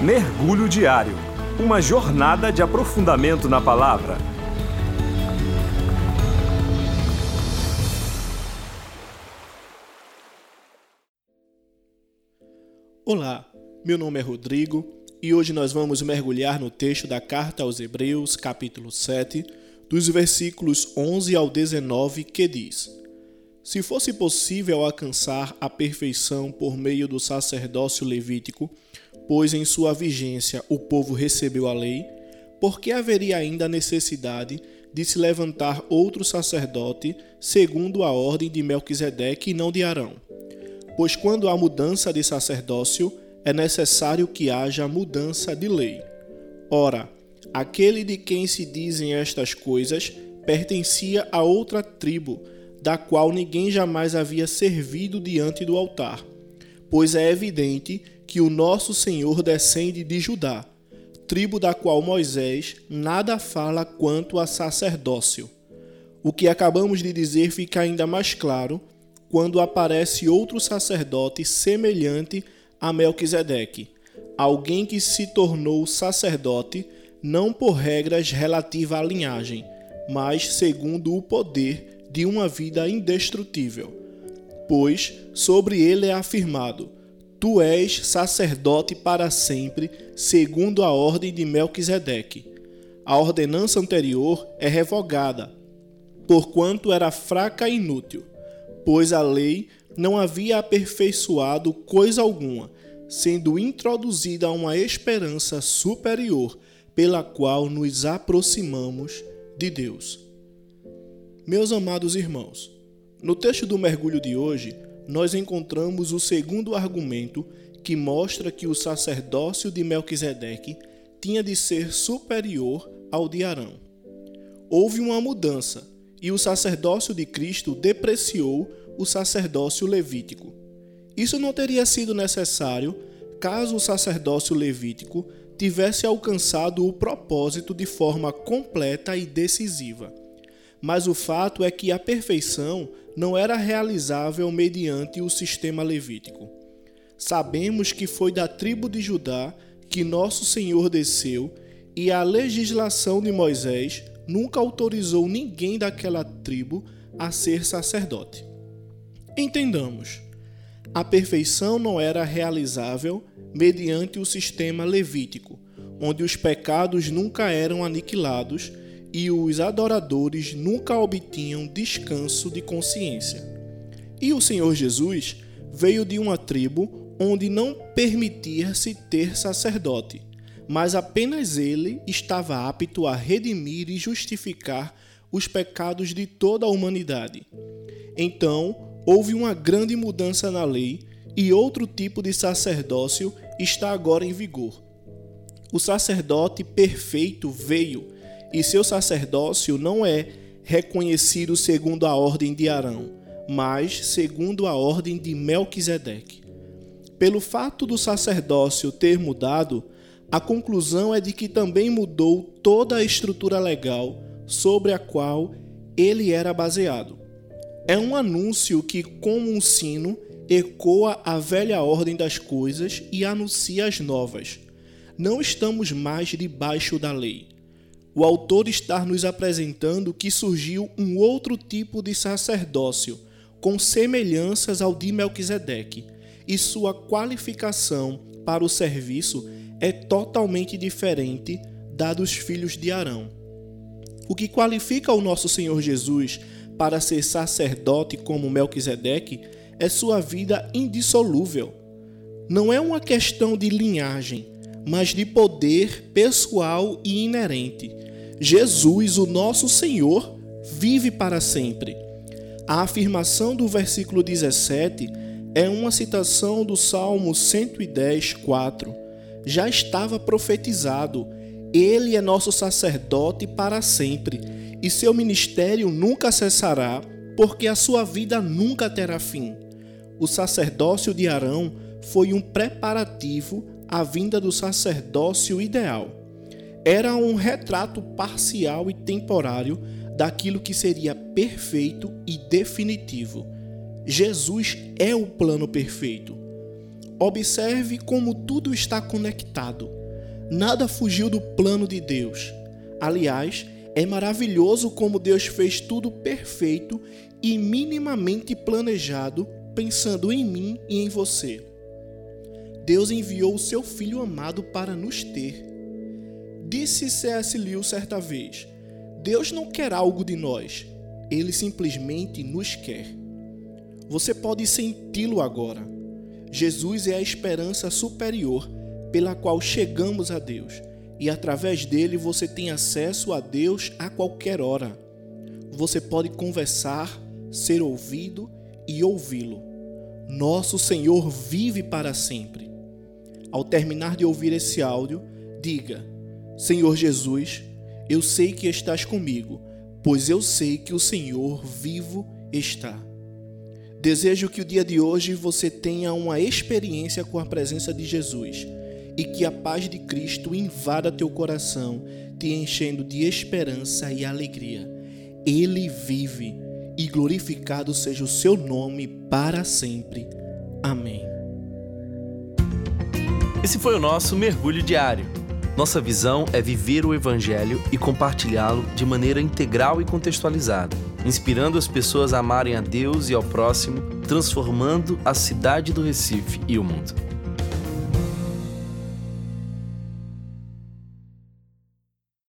Mergulho Diário Uma jornada de aprofundamento na palavra. Olá, meu nome é Rodrigo e hoje nós vamos mergulhar no texto da carta aos Hebreus, capítulo 7, dos versículos 11 ao 19, que diz: Se fosse possível alcançar a perfeição por meio do sacerdócio levítico, pois em sua vigência o povo recebeu a lei, por que haveria ainda necessidade de se levantar outro sacerdote segundo a ordem de Melquisedeque e não de Arão? Pois quando há mudança de sacerdócio, é necessário que haja mudança de lei. Ora, aquele de quem se dizem estas coisas pertencia a outra tribo, da qual ninguém jamais havia servido diante do altar. Pois é evidente que o nosso Senhor descende de Judá, tribo da qual Moisés nada fala quanto a sacerdócio. O que acabamos de dizer fica ainda mais claro quando aparece outro sacerdote semelhante a Melquisedeque, alguém que se tornou sacerdote não por regras relativas à linhagem, mas segundo o poder de uma vida indestrutível. Pois sobre ele é afirmado: Tu és sacerdote para sempre, segundo a ordem de Melquisedeque. A ordenança anterior é revogada, porquanto era fraca e inútil, pois a lei não havia aperfeiçoado coisa alguma, sendo introduzida uma esperança superior pela qual nos aproximamos de Deus. Meus amados irmãos, no texto do mergulho de hoje, nós encontramos o segundo argumento que mostra que o sacerdócio de Melquisedeque tinha de ser superior ao de Arão. Houve uma mudança e o sacerdócio de Cristo depreciou o sacerdócio levítico. Isso não teria sido necessário caso o sacerdócio levítico tivesse alcançado o propósito de forma completa e decisiva. Mas o fato é que a perfeição não era realizável mediante o sistema levítico. Sabemos que foi da tribo de Judá que nosso Senhor desceu e a legislação de Moisés nunca autorizou ninguém daquela tribo a ser sacerdote. Entendamos, a perfeição não era realizável mediante o sistema levítico, onde os pecados nunca eram aniquilados e os adoradores nunca obtinham descanso de consciência. E o Senhor Jesus veio de uma tribo onde não permitia-se ter sacerdote, mas apenas ele estava apto a redimir e justificar os pecados de toda a humanidade. Então, houve uma grande mudança na lei e outro tipo de sacerdócio está agora em vigor. O sacerdote perfeito veio e seu sacerdócio não é reconhecido segundo a ordem de Arão, mas segundo a ordem de Melquisedeque. Pelo fato do sacerdócio ter mudado, a conclusão é de que também mudou toda a estrutura legal sobre a qual ele era baseado. É um anúncio que, como um sino, ecoa a velha ordem das coisas e anuncia as novas. Não estamos mais debaixo da lei o autor está nos apresentando que surgiu um outro tipo de sacerdócio, com semelhanças ao de Melquisedeque, e sua qualificação para o serviço é totalmente diferente da dos filhos de Arão. O que qualifica o nosso Senhor Jesus para ser sacerdote como Melquisedeque é sua vida indissolúvel. Não é uma questão de linhagem, mas de poder pessoal e inerente Jesus, o nosso Senhor, vive para sempre. A afirmação do versículo 17 é uma citação do Salmo 110, 4. Já estava profetizado: Ele é nosso sacerdote para sempre, e seu ministério nunca cessará, porque a sua vida nunca terá fim. O sacerdócio de Arão foi um preparativo à vinda do sacerdócio ideal era um retrato parcial e temporário daquilo que seria perfeito e definitivo. Jesus é o plano perfeito. Observe como tudo está conectado. Nada fugiu do plano de Deus. Aliás, é maravilhoso como Deus fez tudo perfeito e minimamente planejado, pensando em mim e em você. Deus enviou o seu Filho amado para nos ter. Disse C.S. Lewis certa vez: Deus não quer algo de nós, ele simplesmente nos quer. Você pode senti-lo agora. Jesus é a esperança superior pela qual chegamos a Deus, e através dele você tem acesso a Deus a qualquer hora. Você pode conversar, ser ouvido e ouvi-lo. Nosso Senhor vive para sempre. Ao terminar de ouvir esse áudio, diga: Senhor Jesus, eu sei que estás comigo, pois eu sei que o Senhor vivo está. Desejo que o dia de hoje você tenha uma experiência com a presença de Jesus e que a paz de Cristo invada teu coração, te enchendo de esperança e alegria. Ele vive e glorificado seja o seu nome para sempre. Amém. Esse foi o nosso mergulho diário. Nossa visão é viver o Evangelho e compartilhá-lo de maneira integral e contextualizada, inspirando as pessoas a amarem a Deus e ao próximo, transformando a cidade do Recife e o mundo.